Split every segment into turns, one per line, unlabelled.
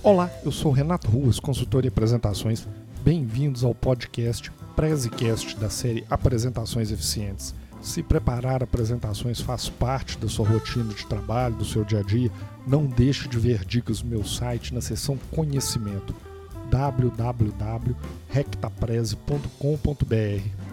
Olá, eu sou Renato Ruas, consultor em apresentações. Bem-vindos ao podcast Prezecast da série Apresentações Eficientes. Se preparar apresentações faz parte da sua rotina de trabalho, do seu dia a dia, não deixe de ver dicas no meu site na seção Conhecimento www.rectapreze.com.br.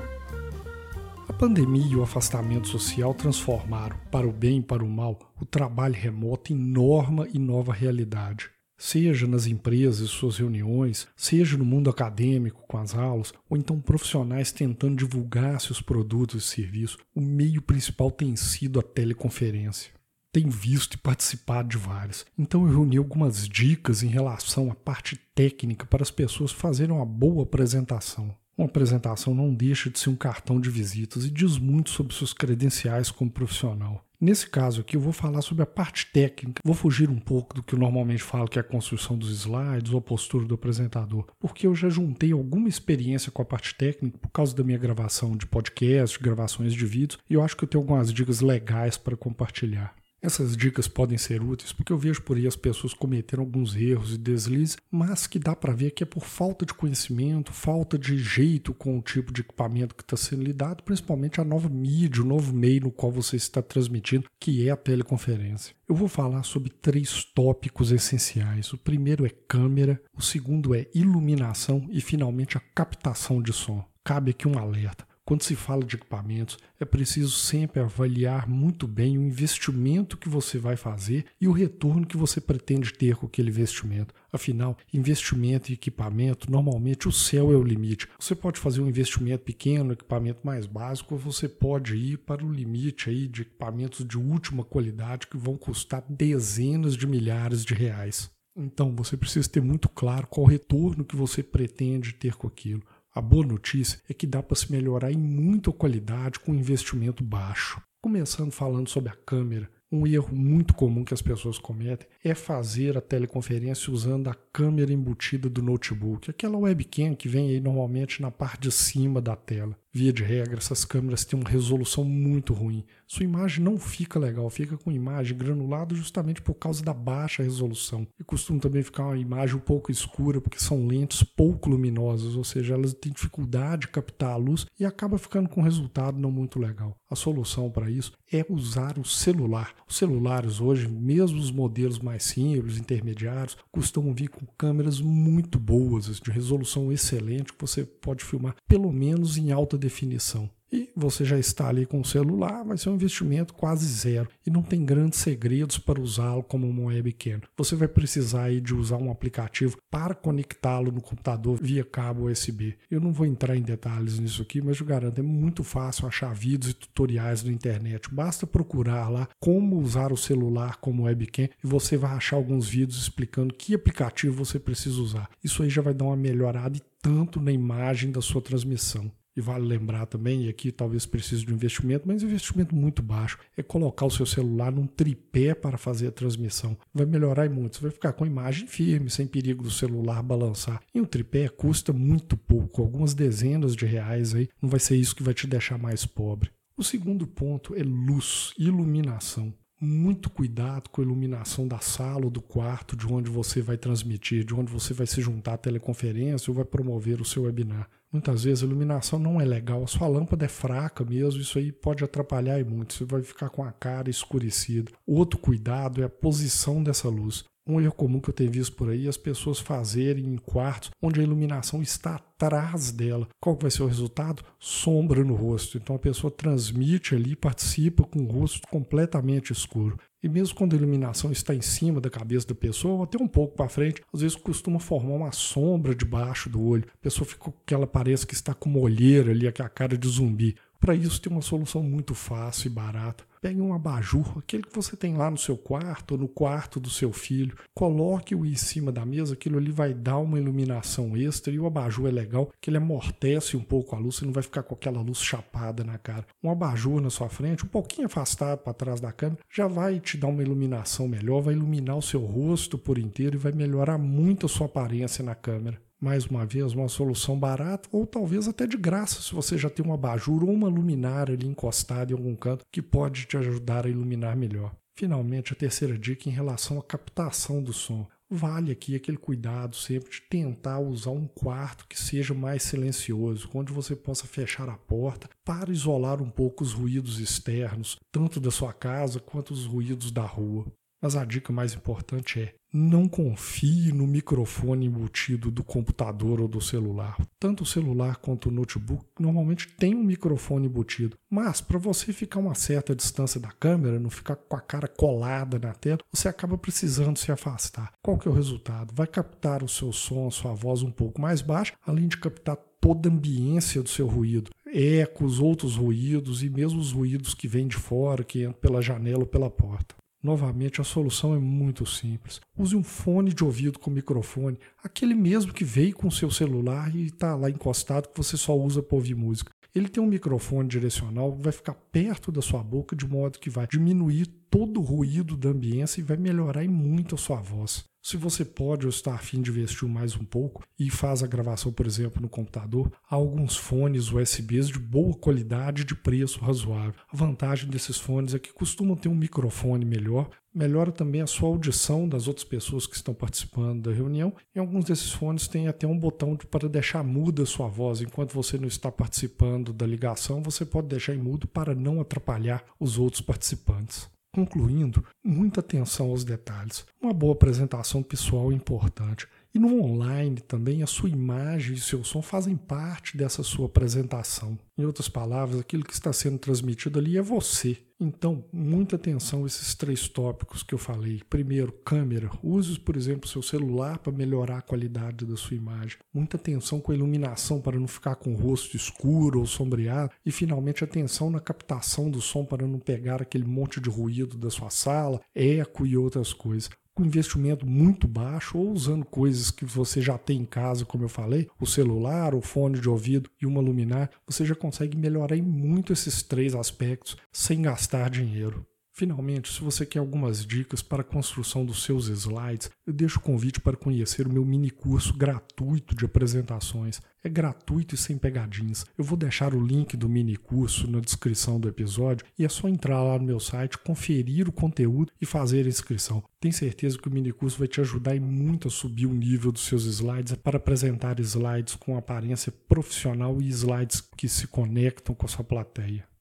A pandemia e o afastamento social transformaram, para o bem e para o mal, o trabalho remoto em norma e nova realidade. Seja nas empresas e suas reuniões, seja no mundo acadêmico com as aulas, ou então profissionais tentando divulgar seus produtos e serviços, o meio principal tem sido a teleconferência. Tenho visto e participado de várias, então eu reuni algumas dicas em relação à parte técnica para as pessoas fazerem uma boa apresentação. Uma apresentação não deixa de ser um cartão de visitas e diz muito sobre suas credenciais como profissional. Nesse caso aqui, eu vou falar sobre a parte técnica. Vou fugir um pouco do que eu normalmente falo, que é a construção dos slides ou a postura do apresentador, porque eu já juntei alguma experiência com a parte técnica por causa da minha gravação de podcast, gravações de vídeos, e eu acho que eu tenho algumas dicas legais para compartilhar. Essas dicas podem ser úteis porque eu vejo por aí as pessoas cometendo alguns erros e deslizes, mas que dá para ver que é por falta de conhecimento, falta de jeito com o tipo de equipamento que está sendo lidado, principalmente a nova mídia, o novo meio no qual você está transmitindo, que é a teleconferência. Eu vou falar sobre três tópicos essenciais. O primeiro é câmera, o segundo é iluminação e finalmente a captação de som. Cabe aqui um alerta. Quando se fala de equipamentos, é preciso sempre avaliar muito bem o investimento que você vai fazer e o retorno que você pretende ter com aquele investimento. Afinal, investimento em equipamento, normalmente o céu é o limite. Você pode fazer um investimento pequeno, equipamento mais básico, ou você pode ir para o limite aí de equipamentos de última qualidade que vão custar dezenas de milhares de reais. Então, você precisa ter muito claro qual o retorno que você pretende ter com aquilo. A boa notícia é que dá para se melhorar em muita qualidade com investimento baixo. Começando falando sobre a câmera, um erro muito comum que as pessoas cometem é fazer a teleconferência usando a câmera embutida do notebook, aquela webcam que vem aí normalmente na parte de cima da tela. Via de regra, essas câmeras têm uma resolução muito ruim. Sua imagem não fica legal, fica com imagem granulada justamente por causa da baixa resolução. E costuma também ficar uma imagem um pouco escura, porque são lentes pouco luminosas, ou seja, elas têm dificuldade de captar a luz e acaba ficando com um resultado não muito legal. A solução para isso é usar o celular. Os celulares hoje, mesmo os modelos mais simples, intermediários, costumam vir com câmeras muito boas, de resolução excelente, que você pode filmar pelo menos em alta definição. E você já está ali com o celular, vai ser um investimento quase zero e não tem grandes segredos para usá-lo como uma webcam. Você vai precisar de usar um aplicativo para conectá-lo no computador via cabo USB. Eu não vou entrar em detalhes nisso aqui, mas eu garanto, é muito fácil achar vídeos e tutoriais na internet. Basta procurar lá como usar o celular como webcam e você vai achar alguns vídeos explicando que aplicativo você precisa usar. Isso aí já vai dar uma melhorada e tanto na imagem da sua transmissão. E vale lembrar também, e aqui talvez precise de um investimento, mas investimento muito baixo, é colocar o seu celular num tripé para fazer a transmissão. Vai melhorar muito, você vai ficar com a imagem firme, sem perigo do celular balançar. E um tripé custa muito pouco, algumas dezenas de reais aí, não vai ser isso que vai te deixar mais pobre. O segundo ponto é luz, iluminação muito cuidado com a iluminação da sala ou do quarto de onde você vai transmitir, de onde você vai se juntar à teleconferência ou vai promover o seu webinar. Muitas vezes a iluminação não é legal, a sua lâmpada é fraca mesmo, isso aí pode atrapalhar muito, você vai ficar com a cara escurecida. Outro cuidado é a posição dessa luz. Um erro comum que eu tenho visto por aí é as pessoas fazerem em quartos onde a iluminação está atrás dela. Qual vai ser o resultado? Sombra no rosto. Então a pessoa transmite ali, participa com o rosto completamente escuro. E mesmo quando a iluminação está em cima da cabeça da pessoa, ou até um pouco para frente, às vezes costuma formar uma sombra debaixo do olho. A pessoa fica que ela parece que está com uma olheira ali, a cara de zumbi. Para isso tem uma solução muito fácil e barata. Pegue um abajur, aquele que você tem lá no seu quarto ou no quarto do seu filho, coloque-o em cima da mesa, aquilo ali vai dar uma iluminação extra e o abajur é legal, que ele amortece um pouco a luz, você não vai ficar com aquela luz chapada na cara. Um abajur na sua frente, um pouquinho afastado para trás da câmera, já vai te dar uma iluminação melhor, vai iluminar o seu rosto por inteiro e vai melhorar muito a sua aparência na câmera mais uma vez, uma solução barata ou talvez até de graça, se você já tem um abajur ou uma luminária ali encostada em algum canto que pode te ajudar a iluminar melhor. Finalmente, a terceira dica em relação à captação do som. vale aqui aquele cuidado sempre de tentar usar um quarto que seja mais silencioso, onde você possa fechar a porta para isolar um pouco os ruídos externos, tanto da sua casa quanto os ruídos da rua. Mas a dica mais importante é: não confie no microfone embutido do computador ou do celular. Tanto o celular quanto o notebook normalmente tem um microfone embutido, mas para você ficar uma certa distância da câmera, não ficar com a cara colada na tela, você acaba precisando se afastar. Qual que é o resultado? Vai captar o seu som, a sua voz um pouco mais baixa, além de captar toda a ambiência do seu ruído, ecos, outros ruídos e mesmo os ruídos que vêm de fora, que entram pela janela ou pela porta. Novamente, a solução é muito simples. Use um fone de ouvido com microfone, aquele mesmo que veio com seu celular e está lá encostado que você só usa para ouvir música. Ele tem um microfone direcional que vai ficar perto da sua boca de modo que vai diminuir todo o ruído da ambiência e vai melhorar muito a sua voz. Se você pode ou está afim de investir mais um pouco e faz a gravação, por exemplo, no computador, há alguns fones USBs de boa qualidade de preço razoável. A vantagem desses fones é que costumam ter um microfone melhor, melhora também a sua audição das outras pessoas que estão participando da reunião. E alguns desses fones têm até um botão para deixar muda a sua voz. Enquanto você não está participando da ligação, você pode deixar em mudo para não atrapalhar os outros participantes. Concluindo, muita atenção aos detalhes. Uma boa apresentação pessoal é importante. E no online também a sua imagem e seu som fazem parte dessa sua apresentação. Em outras palavras, aquilo que está sendo transmitido ali é você. Então, muita atenção a esses três tópicos que eu falei. Primeiro, câmera. Use, por exemplo, seu celular para melhorar a qualidade da sua imagem. Muita atenção com a iluminação para não ficar com o rosto escuro ou sombreado. E, finalmente, atenção na captação do som para não pegar aquele monte de ruído da sua sala, eco e outras coisas com investimento muito baixo ou usando coisas que você já tem em casa, como eu falei, o celular, o fone de ouvido e uma luminária, você já consegue melhorar em muito esses três aspectos sem gastar dinheiro. Finalmente, se você quer algumas dicas para a construção dos seus slides, eu deixo o convite para conhecer o meu mini curso gratuito de apresentações. É gratuito e sem pegadinhas. Eu vou deixar o link do mini curso na descrição do episódio e é só entrar lá no meu site, conferir o conteúdo e fazer a inscrição. Tenho certeza que o mini curso vai te ajudar muito a subir o nível dos seus slides para apresentar slides com aparência profissional e slides que se conectam com a sua plateia.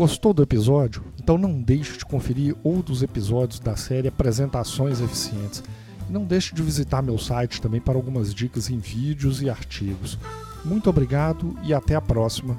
Gostou do episódio? Então não deixe de conferir outros episódios da série Apresentações Eficientes. Não deixe de visitar meu site também para algumas dicas em vídeos e artigos. Muito obrigado e até a próxima.